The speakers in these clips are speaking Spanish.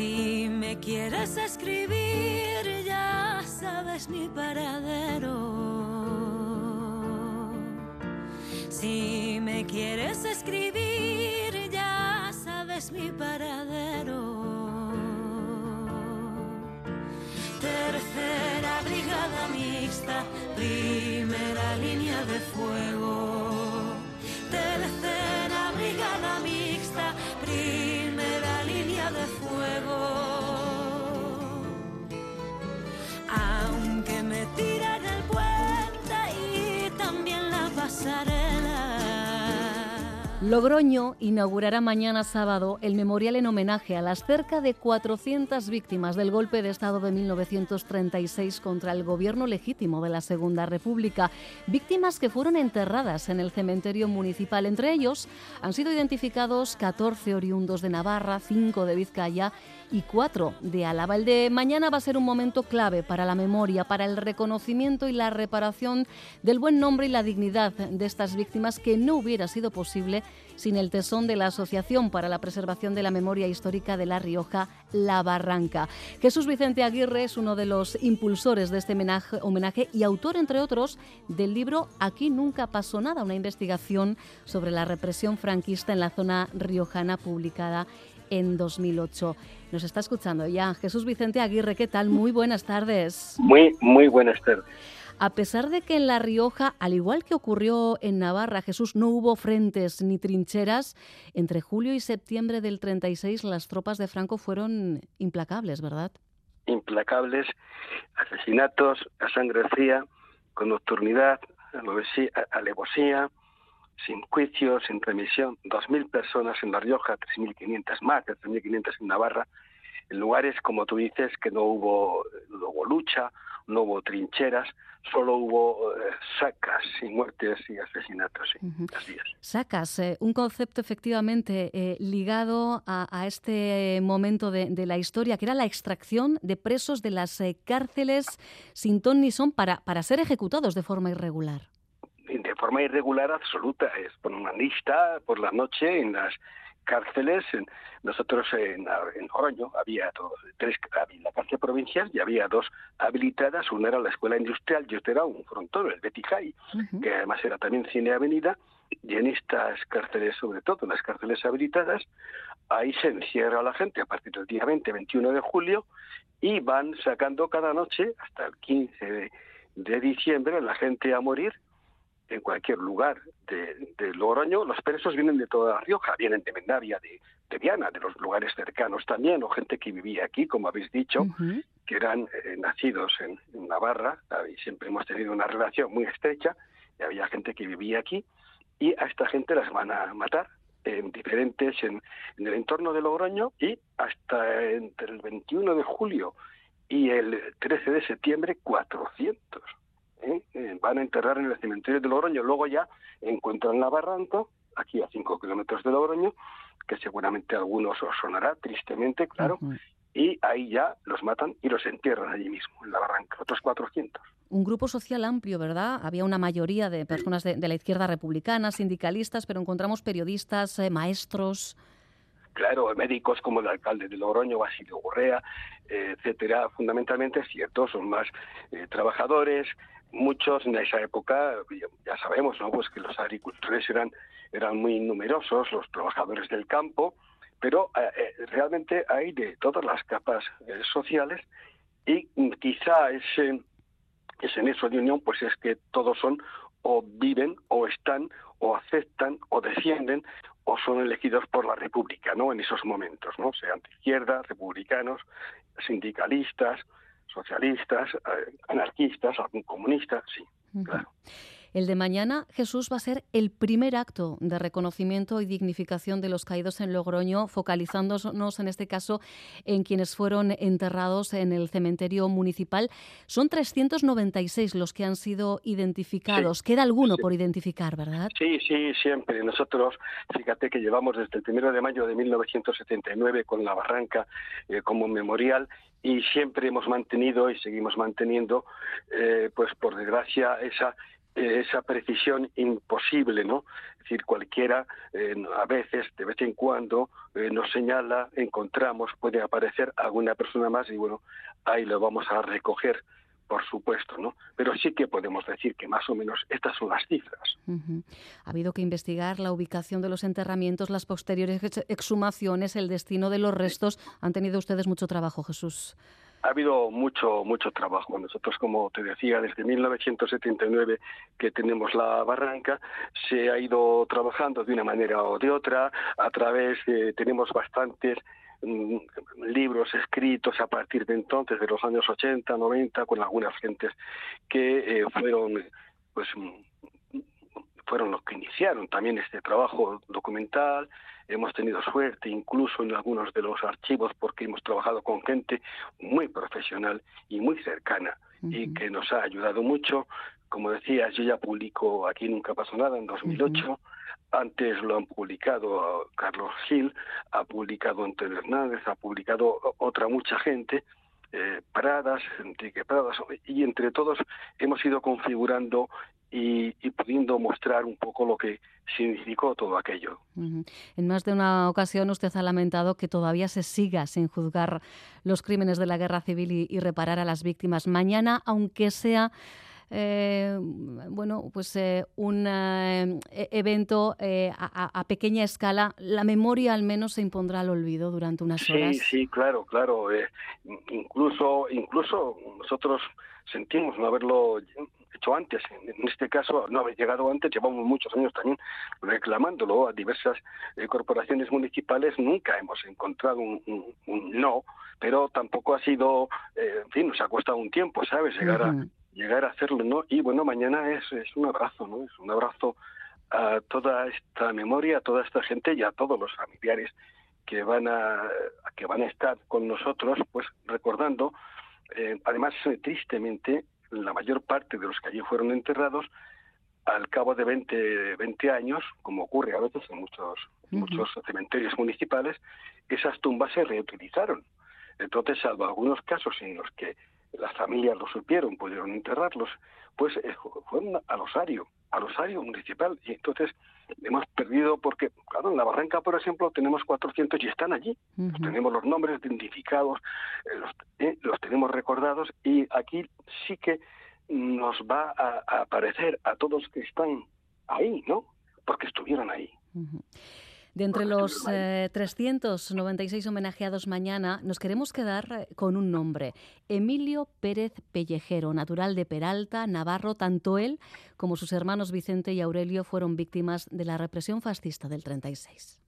Si me quieres escribir, ya sabes mi paradero. Si me quieres escribir, ya sabes mi paradero. Tercera brigada mixta, primera línea de fuego. Logroño inaugurará mañana sábado el memorial en homenaje a las cerca de 400 víctimas del golpe de Estado de 1936 contra el gobierno legítimo de la Segunda República. Víctimas que fueron enterradas en el cementerio municipal. Entre ellos han sido identificados 14 oriundos de Navarra, 5 de Vizcaya y 4 de Álava. El de mañana va a ser un momento clave para la memoria, para el reconocimiento y la reparación del buen nombre y la dignidad de estas víctimas que no hubiera sido posible sin el tesón de la Asociación para la Preservación de la Memoria Histórica de La Rioja, La Barranca. Jesús Vicente Aguirre es uno de los impulsores de este homenaje, y autor, entre otros, del libro Aquí nunca pasó nada, una investigación sobre la represión franquista en la zona riojana publicada en 2008. Nos está escuchando ya Jesús Vicente Aguirre. ¿Qué tal? Muy buenas tardes. Muy, muy buenas tardes. A pesar de que en La Rioja, al igual que ocurrió en Navarra, Jesús, no hubo frentes ni trincheras, entre julio y septiembre del 36 las tropas de Franco fueron implacables, ¿verdad? Implacables, asesinatos a sangre fría, con nocturnidad, alevosía, sin juicio, sin remisión, 2.000 personas en La Rioja, 3.500 más, 3.500 en Navarra, en lugares, como tú dices, que no hubo, no hubo lucha, no hubo trincheras, solo hubo eh, sacas y muertes y asesinatos. Sí, así es. Sacas, eh, un concepto efectivamente eh, ligado a, a este momento de, de la historia, que era la extracción de presos de las cárceles sin ton ni son para, para ser ejecutados de forma irregular. De forma irregular absoluta, es por una lista por la noche en las cárceles. En, nosotros en, en Oroño había tres, había la cárcel provincial y había dos habilitadas, una era la escuela industrial y otra era un frontón, el Ujú. que además era también cine avenida, y en estas cárceles, sobre todo en las cárceles habilitadas, ahí se encierra la gente a partir del día 20, 21 de julio, y van sacando cada noche, hasta el 15 de, de diciembre, la gente a morir en cualquier lugar de, de Logroño. Los presos vienen de toda La Rioja, vienen de Mendavia, de, de Viana, de los lugares cercanos también, o gente que vivía aquí, como habéis dicho, que eran eh, nacidos en, en Navarra, y siempre hemos tenido una relación muy estrecha, y había gente que vivía aquí, y a esta gente las van a matar en diferentes, en, en el entorno de Logroño, y hasta entre el 21 de julio y el 13 de septiembre, 400. ¿Eh? Eh, van a enterrar en el cementerio de Logroño, luego ya encuentran la barranca, aquí a 5 kilómetros de Logroño, que seguramente a algunos os sonará tristemente, claro, y ahí ya los matan y los entierran allí mismo, en la barranca, otros 400. Un grupo social amplio, ¿verdad? Había una mayoría de personas de, de la izquierda republicana, sindicalistas, pero encontramos periodistas, eh, maestros. Claro, médicos como el alcalde de Logroño, Basilio Gurrea, etcétera, fundamentalmente es cierto, son más eh, trabajadores, muchos en esa época, ya, sabemos, ¿no? Pues que los agricultores eran, eran muy numerosos, los trabajadores del campo, pero eh, eh, realmente hay de todas las capas eh, sociales y quizá ese, ese nexo de unión pues es que todos son o viven o están o aceptan o defienden o son elegidos por la República, ¿no? En esos momentos, ¿no? Sean de izquierda, republicanos, sindicalistas, socialistas, eh, anarquistas, algún comunista, sí, claro. El de mañana, Jesús, va a ser el primer acto de reconocimiento y dignificación de los caídos en Logroño, focalizándonos en este caso en quienes fueron enterrados en el cementerio municipal. Son 396 los que han sido identificados. Queda alguno sí. por identificar, ¿verdad? Sí, sí, siempre. Nosotros, fíjate que llevamos desde el primero de mayo de 1979 con la Barranca eh, como memorial y siempre hemos mantenido y seguimos manteniendo, eh, pues por desgracia, esa esa precisión imposible, ¿no? Es decir, cualquiera, eh, a veces, de vez en cuando, eh, nos señala, encontramos, puede aparecer alguna persona más y bueno, ahí lo vamos a recoger por supuesto, ¿no? Pero sí que podemos decir que más o menos estas son las cifras. Ha habido que investigar la ubicación de los enterramientos, las posteriores exhumaciones, el destino de los restos. Han tenido ustedes mucho trabajo, Jesús. Ha habido mucho, mucho trabajo. Nosotros, como te decía, desde 1979 que tenemos la barranca, se ha ido trabajando de una manera o de otra. A través, de, tenemos bastantes Mm, libros escritos a partir de entonces, de los años 80, 90, con algunas gentes que eh, fueron, pues, mm, fueron los que iniciaron también este trabajo documental. Hemos tenido suerte incluso en algunos de los archivos porque hemos trabajado con gente muy profesional y muy cercana y que nos ha ayudado mucho. Como decía, yo ya publico Aquí Nunca Pasó Nada en 2008. Antes lo han publicado Carlos Gil, ha publicado Antonio Hernández, ha publicado otra mucha gente, eh, Pradas, Enrique Pradas, y entre todos hemos ido configurando y, pudiendo mostrar un poco lo que significó todo aquello. En más de una ocasión usted ha lamentado que todavía se siga sin juzgar los crímenes de la guerra civil y reparar a las víctimas. Mañana, aunque sea eh, bueno, pues eh, un eh, e-, evento a, pequeña escala, la memoria al menos se impondrá al olvido durante unas horas. Sí, sí, claro, claro. incluso, incluso nosotros sentimos no haberlo hecho antes. En este caso, no haber llegado antes, llevamos muchos años también reclamándolo a diversas corporaciones municipales. Nunca hemos encontrado un, no, pero tampoco ha sido, en fin, nos ha costado un tiempo, ¿sabes? Llegar a llegar a hacerlo, ¿no? Y bueno, mañana es, es un abrazo, ¿no? Es un abrazo a toda esta memoria, a toda esta gente y a todos los familiares que van a, que van a estar con nosotros, pues recordando, eh, además tristemente, la mayor parte de los que allí fueron enterrados, al cabo de 20, 20 años, como ocurre a veces en muchos, muchos cementerios municipales, esas tumbas se reutilizaron. Entonces, salvo algunos casos en los que las familias lo supieron, pudieron enterrarlos, pues eh, fueron al osario, al osario municipal. Y entonces hemos perdido, porque, claro, en la Barranca, por ejemplo, tenemos 400 y están allí. Tenemos los nombres identificados, eh, los, eh, los, tenemos recordados y aquí sí que nos va a, aparecer a todos que están ahí, ¿no? Porque estuvieron ahí. De entre los 396 eh, homenajeados mañana, nos queremos quedar eh, con un nombre, Emilio Pérez Pellejero, natural de Peralta, Navarro. Tanto él como sus hermanos Vicente y Aurelio fueron víctimas de la represión fascista del 36.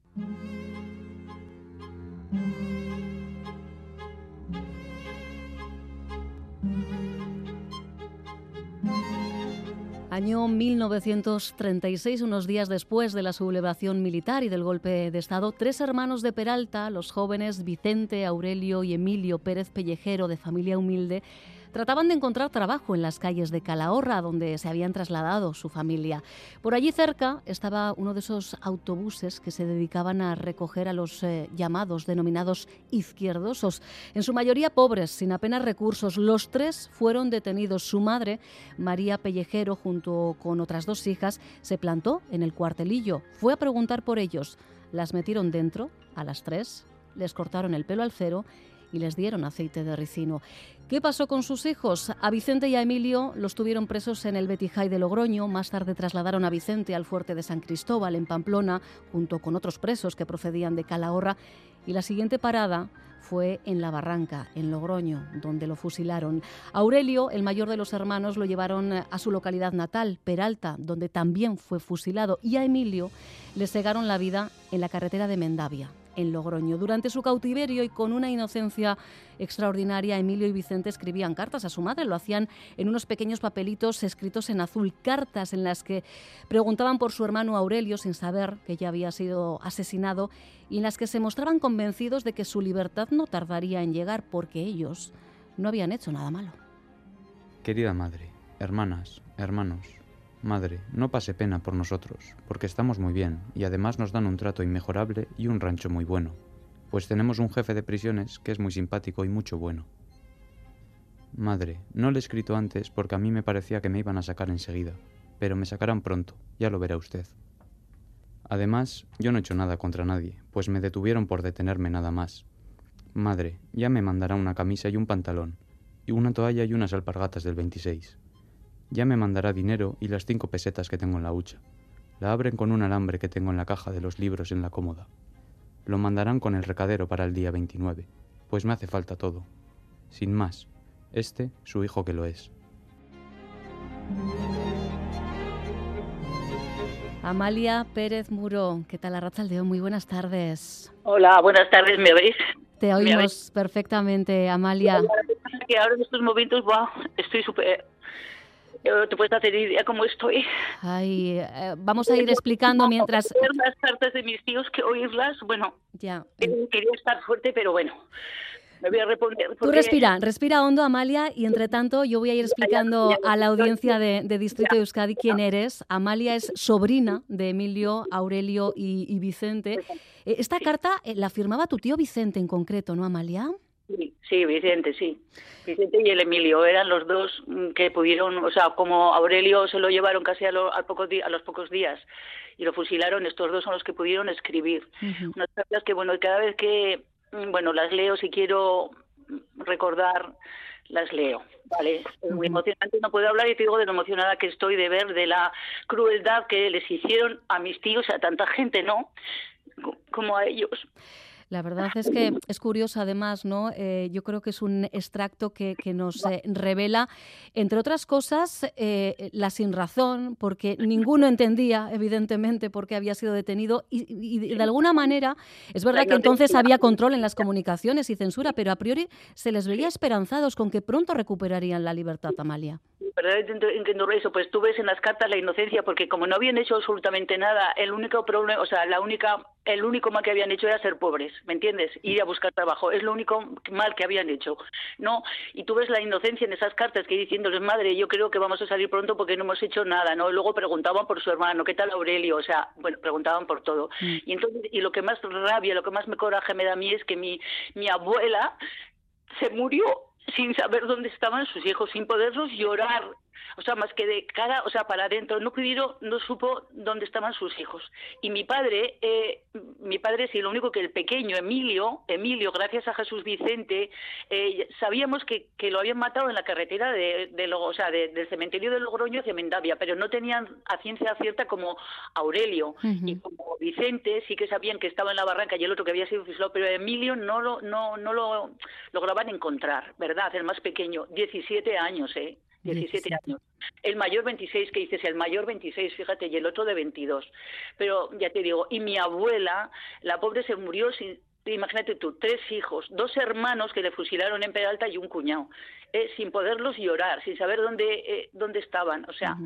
Año 1936, unos días después de la sublevación militar y del golpe de Estado, tres hermanos de Peralta, los jóvenes Vicente, Aurelio y Emilio Pérez Pellejero, de familia humilde, Trataban de encontrar trabajo en las calles de Calahorra, donde se habían trasladado su familia. Por allí cerca estaba uno de esos autobuses que se dedicaban a recoger a los eh, llamados denominados izquierdosos, en su mayoría pobres, sin apenas recursos. Los tres fueron detenidos. Su madre, María Pellejero, junto con otras dos hijas, se plantó en el cuartelillo. Fue a preguntar por ellos. Las metieron dentro, a las tres, les cortaron el pelo al cero y les dieron aceite de ricino. ¿Qué pasó con sus hijos? A Vicente y a Emilio los tuvieron presos en el Betijay de Logroño. Más tarde trasladaron a Vicente al fuerte de San Cristóbal, en Pamplona, junto con otros presos que procedían de Calahorra. Y la siguiente parada fue en La Barranca, en Logroño, donde lo fusilaron. Aurelio, el mayor de los hermanos, lo llevaron a su localidad natal, Peralta, donde también fue fusilado. Y a Emilio le cegaron la vida en la carretera de Mendavia, en Logroño. Durante su cautiverio y con una inocencia extraordinaria, Emilio y Vicente escribían cartas a su madre. Lo hacían en unos pequeños papelitos escritos en azul, cartas en las que preguntaban por su hermano Aurelio sin saber que ya había sido asesinado y en las que se mostraban convencidos de que su libertad no tardaría en llegar porque ellos no habían hecho nada malo. Querida madre, hermanas, hermanos, Madre, no pase pena por nosotros, porque estamos muy bien y además nos dan un trato inmejorable y un rancho muy bueno, pues tenemos un jefe de prisiones que es muy simpático y mucho bueno. Madre, no le he escrito antes porque a mí me parecía que me iban a sacar enseguida, pero me sacarán pronto, ya lo verá usted. Además, yo no he hecho nada contra nadie, pues me detuvieron por detenerme nada más. Madre, ya me mandará una camisa y un pantalón, y una toalla y unas alpargatas del 26. Ya me mandará dinero y las cinco pesetas que tengo en la hucha. La abren con un alambre que tengo en la caja de los libros en la cómoda. Lo mandarán con el recadero para el día 29, pues me hace falta todo. Sin más, este, su hijo que lo es. Amalia Pérez Muro, ¿qué tal Arrachaldeón? Muy buenas tardes. Hola, buenas tardes, ¿me oís? Te oímos perfectamente, Amalia. Que ahora en estos momentos, wow, estoy súper... Te puedes hacer idea cómo estoy. Ay, eh, vamos a ir explicando mientras... Ver las cartas de mis tíos que oírlas, bueno, Ya. eh, quería estar fuerte, pero bueno, me voy a responder. Tú porque- respira, respira hondo, Amalia, y entre tanto yo voy a ir explicando a la audiencia de, de Distrito de Euskadi quién eres. Amalia es sobrina de Emilio, Aurelio y, y Vicente. Eh, Esta carta eh, la firmaba tu tío Vicente en concreto, ¿no, Amalia? Sí, sí, Vicente, sí. Vicente y el Emilio eran los dos mm, que pudieron, o sea, como Aurelio se lo llevaron casi a, lo- a los pocos días y lo fusilaron, estos dos son los que pudieron escribir. Ujú. Unas cartas que, bueno, cada vez que, mm, bueno, las leo, si quiero mm, recordar, las leo, ¿vale? Es muy Ujú. emocionante, no puedo hablar y te digo de lo emocionada que estoy de ver de la crueldad que les hicieron a mis tíos, a tanta gente, ¿no? Co- Como a ellos. La verdad es que es curioso, además, ¿no? Eh, yo creo que es un extracto que, que nos eh, revela, entre otras cosas, eh, la sinrazón, porque ninguno entendía, evidentemente, por qué había sido detenido y, y de alguna manera es verdad que entonces había control en las comunicaciones y censura, pero a priori se les veía esperanzados con que pronto recuperarían la libertad, Amalia. Verdaderamente entiendo, eso, pues tú ves en las cartas la inocencia, porque como no habían hecho absolutamente nada, el único problema, o sea, la única, el único mal que habían hecho era ser pobres, ¿me entiendes? Ir a buscar trabajo, es lo único mal que habían hecho, ¿no? Y tú ves la inocencia en esas cartas que diciéndoles, madre, yo creo que vamos a salir pronto porque no hemos hecho nada, ¿no? Y luego preguntaban por su hermano, ¿qué tal Aurelio? O sea, bueno, preguntaban por todo. Mm. Y entonces, y lo que más rabia, lo que más me coraje me da a mí es que mi, mi abuela se murió sin saber dónde estaban sus hijos, sin poderlos llorar, o sea, más que de cara, o sea, para adentro, no pudieron, no supo dónde estaban sus hijos. Y mi padre, eh, mi padre sí, lo único que el pequeño Emilio, Emilio, gracias a Jesús Vicente, eh, sabíamos que, que lo habían matado en la carretera de, de Lo- o sea, de- del cementerio de Logroño hacia Mendavia, pero no tenían a ciencia cierta como Aurelio y como Vicente sí que sabían que estaba en la barranca y el otro que había sido fusilado, pero Emilio no lo, no, no lo lograban encontrar, ¿verdad? El más pequeño, 17 años, ¿eh? 17 17. años. El mayor 26, que dices, el mayor 26, fíjate, y el otro de 22. Pero ya te digo, y mi abuela, la pobre se murió sin, imagínate tú, tres hijos, dos hermanos que le fusilaron en Peralta y un cuñado, eh, sin poderlos llorar, sin saber dónde, eh, dónde estaban. O sea,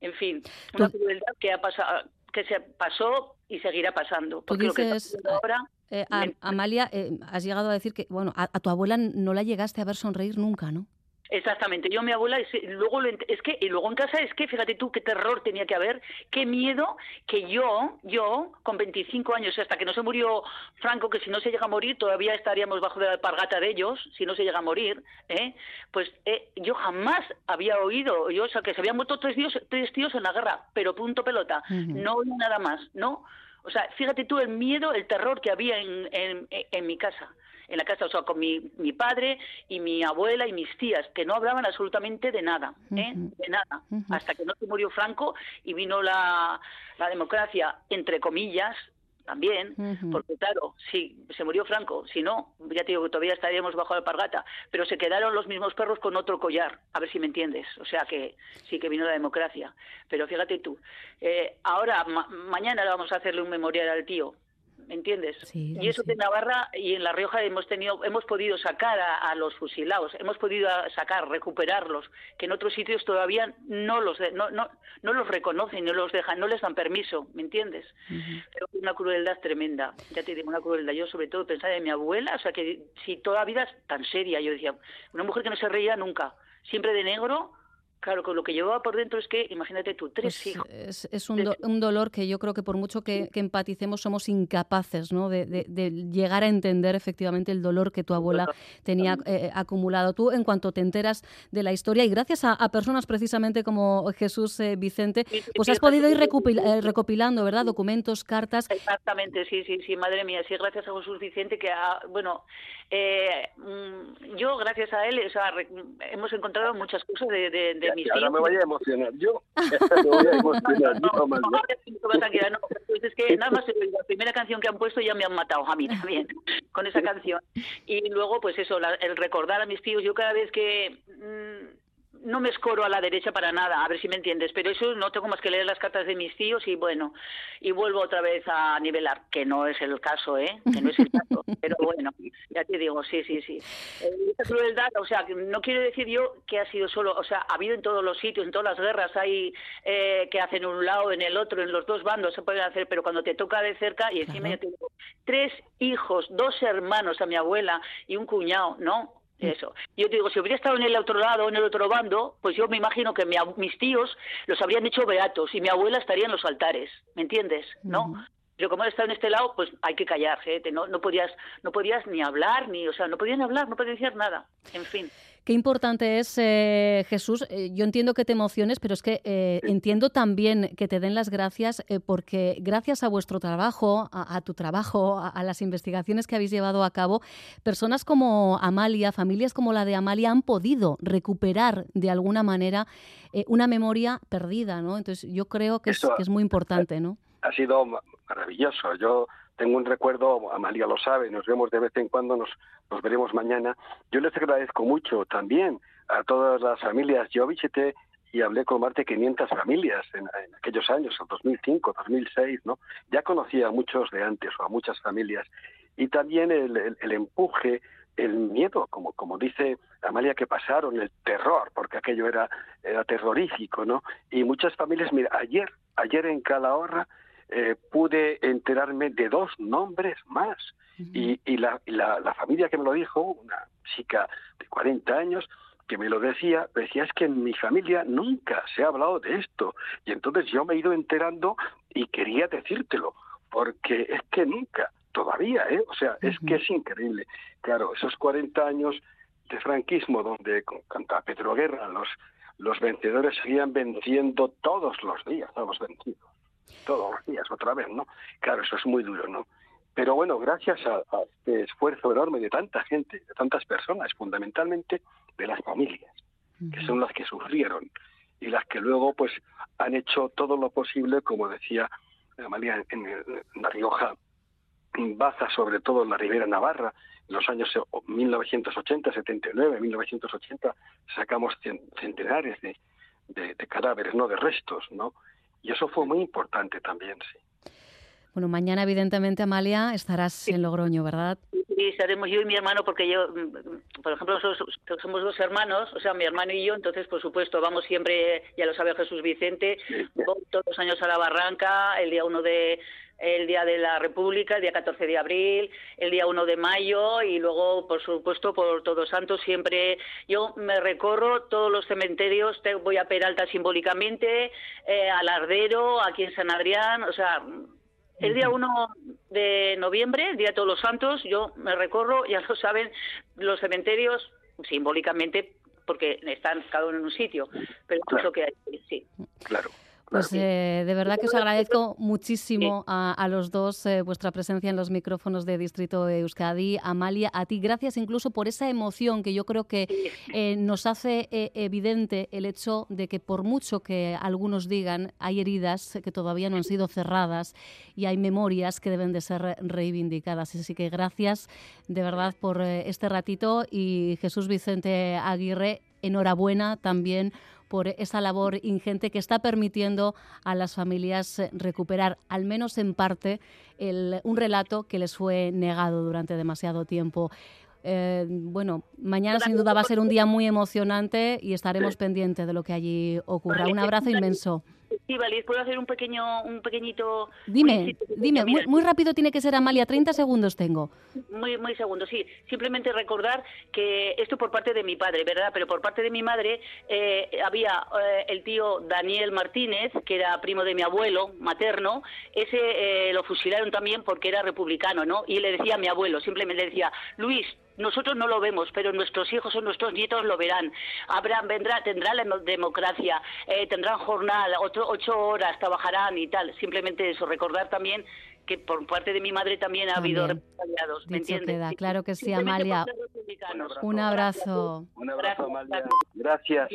en fin, una crueldad que ha pasado, que se pasó y seguirá pasando. Porque lo que está dices, ahora, Eh, a- me- Amalia, eh, has llegado a decir que, bueno, a, a tu abuela no la llegaste a ver sonreír nunca, ¿no? Exactamente, yo mi abuela, es, luego lo es que, y luego en casa es que, fíjate tú, qué terror tenía que haber, qué miedo que yo, yo, con 25 años, hasta que no se murió Franco, que si no se llega a morir, todavía estaríamos bajo de la alpargata de ellos, si no se llega a morir, ¿eh? pues eh, yo jamás había oído, yo, o sea, que se habían muerto tres tíos, tres tíos en la guerra, pero punto pelota, no oí nada más, ¿no? O sea, fíjate tú el miedo, el terror que había en, en, en mi casa en la casa, o sea, con mi, mi padre y mi abuela y mis tías, que no hablaban absolutamente de nada, ¿eh? De nada, hasta que no se murió Franco y vino la, la democracia, entre comillas, también, porque claro, si se murió Franco, si no, ya te digo que todavía estaríamos bajo la alpargata, pero se quedaron los mismos perros con otro collar, a ver si me entiendes, o sea que sí que vino la democracia, pero fíjate tú, eh, ahora, ma- mañana le vamos a hacerle un memorial al tío, ¿me entiendes? Sí, y eso sí. en Navarra y en La Rioja hemos tenido, hemos podido sacar a, a los fusilados, hemos podido sacar, recuperarlos, que en otros sitios todavía no los, de- no, no, no los reconocen, no los dejan, no les dan permiso, ¿me entiendes? Ujú. Pero una crueldad tremenda, ya te digo, una crueldad. Yo sobre todo pensaba en mi abuela, o sea que si toda la vida es tan seria, yo decía, una mujer que no se reía nunca, siempre de negro, Claro, con lo que llevaba por dentro es que, imagínate tú, tres Pues hijos. es, es un, do- un dolor que yo creo que por mucho que, que empaticemos somos incapaces ¿no? de, de- de llegar a entender efectivamente el dolor que tu abuela tenía eh, acumulado. Tú, en cuanto te enteras de la historia, y gracias a, a personas precisamente como Jesús eh, Vicente, pues has podido ir eh, recopilando, ¿verdad? Documentos, cartas. Exactamente, sí, sí, sí, madre mía, sí, gracias a Jesús Vicente que, ha, bueno, eh, mm, yo gracias a él, o sea, hemos encontrado muchas cosas de, de, ahora me voy a emocionar yo. me voy a emocionar No, yo, más no, no, pues es que nada más la primera canción que han puesto ya me han matado a mí también con esa canción. Y luego, pues eso, la- el recordar a mis tíos, yo cada vez que no me escoro a la derecha para nada, a ver si me entiendes, pero eso no tengo más que leer las cartas de mis tíos y bueno, y vuelvo otra vez a nivelar, que no es el caso, ¿eh? Que no es el caso, pero bueno, ya te digo, sí, sí, sí. Eh, esta crueldad, o sea, no quiero decir yo que ha sido solo, o sea, ha habido en todos los sitios, en todas las guerras, hay eh, que hacen un lado, en el otro, en los dos bandos se pueden hacer, pero cuando te toca de cerca y encima Claro. ya te digo, tres hijos, dos hermanos a mi abuela y un cuñado, ¿no? Eso. Yo te digo, si hubiera estado en el otro lado, en el otro bando, pues yo me imagino que mi mis tíos los habrían hecho beatos y mi abuela estaría en los altares, ¿me entiendes? ¿No? Ujú. Pero como él está en este lado, pues hay que callarse, ¿eh? No, no podías, no podías ni hablar, ni, o sea, no podían hablar, no podían decir nada. En fin. Qué importante es, eh, Jesús. eh, yo entiendo que te emociones, pero es que eh, entiendo también que te den las gracias eh, porque gracias a vuestro trabajo, a, a tu trabajo, a, a las investigaciones que habéis llevado a cabo, personas como Amalia, familias como la de Amalia han podido recuperar de alguna manera una memoria perdida, ¿no? Entonces yo creo que es, que es muy importante, ¿no? ha sido ma- maravilloso. Yo tengo un recuerdo, Amalia lo sabe, nos vemos de vez en cuando, nos, veremos mañana. Yo les agradezco mucho también a todas las familias. Yo visité y hablé con más de 500 familias en, aquellos años, en 2005, 2006, ¿no? Ya conocía a muchos de antes o a muchas familias. Y también el empuje, el miedo, como, como dice Amalia, que pasaron, el terror, porque aquello era, era terrorífico, ¿no? Y muchas familias, mira, ayer, ayer en Calahorra, eh, pude enterarme de dos nombres más. Y, y, la, y la, la familia que me lo dijo, una chica de 40 años, que me lo decía, decía, es que en mi familia nunca se ha hablado de esto. Y entonces yo me he ido enterando y quería decírtelo, porque es que nunca, todavía, ¿eh? O sea, es que es increíble. Claro, esos 40 años de franquismo, donde contra Pedro Guerra los, los vencedores seguían venciendo todos los días, todos vencidos todos los días otra vez, ¿no? Claro, eso es muy duro, ¿no? Pero bueno, gracias a, a este esfuerzo enorme de tanta gente, de tantas personas, fundamentalmente de las familias, que son las que sufrieron y las que luego pues han hecho todo lo posible, como decía Amalia en, en La Rioja, Baza, sobre todo en la Ribera Navarra, en los años 1980, 79, 1980, sacamos centenares de, de- de cadáveres, no de restos, ¿no? Y eso fue muy importante también, sí. Bueno, mañana evidentemente, Amalia, estarás en Logroño, ¿verdad? Sí, estaremos yo y mi hermano, porque yo, mm, por ejemplo, nosotros somos dos hermanos, o sea, mi hermano y yo, entonces, por supuesto, vamos siempre, ya lo sabe Jesús Vicente, voy todos los años a la Barranca, el día 1 de el día de la República, el día 14 de abril, el día 1 de mayo y luego, por supuesto, por Todos Santos siempre yo me recorro todos los cementerios, te- voy a Peralta simbólicamente, eh, al Ardero, aquí en San Adrián, o sea, el día 1 de noviembre, el día de Todos los Santos, yo me recorro, ya lo saben, los cementerios simbólicamente porque están cada uno en un sitio, pero es lo que hay, sí. Claro. Pues eh, de verdad que os agradezco muchísimo a, a los dos eh, vuestra presencia en los micrófonos de Distrito Euskadi. Amalia, a ti gracias incluso por esa emoción que yo creo que eh, nos hace eh, evidente el hecho de que por mucho que algunos digan, hay heridas que todavía no han sido cerradas y hay memorias que deben de ser reivindicadas. Así que gracias de verdad por este ratito y Jesús Vicente Aguirre, enhorabuena también por esa labor ingente que está permitiendo a las familias eh, recuperar, al menos en parte, el- un relato que les fue negado durante demasiado tiempo. Eh, bueno, mañana sin duda va a ser un día muy emocionante y estaremos pendientes de lo que allí ocurra. Un abrazo inmenso. Estivaliz, ¿puedo hacer un pequeño, un pequeñito... Dime, dime, muy, muy, rápido tiene que ser Amalia, 30 segundos tengo. Muy, muy segundo, sí. Simplemente recordar que esto por parte de mi padre, ¿verdad? Pero por parte de mi madre eh, había eh, el tío Daniel Martínez, que era primo de mi abuelo materno, ese eh, lo fusilaron también porque era republicano, ¿no? Y le decía a mi abuelo, simplemente le decía, Luis, nosotros no lo vemos, pero nuestros hijos o nuestros nietos lo verán. Habrán, vendrá, tendrá la democracia, eh, tendrán jornal, ocho, ocho, horas, trabajarán y tal. Simplemente eso, recordar también que por parte de mi madre también ha habido represaliados. ¿Me entiendes? claro que sí, Amalia. Un abrazo. Un abrazo, Amalia. Gracias.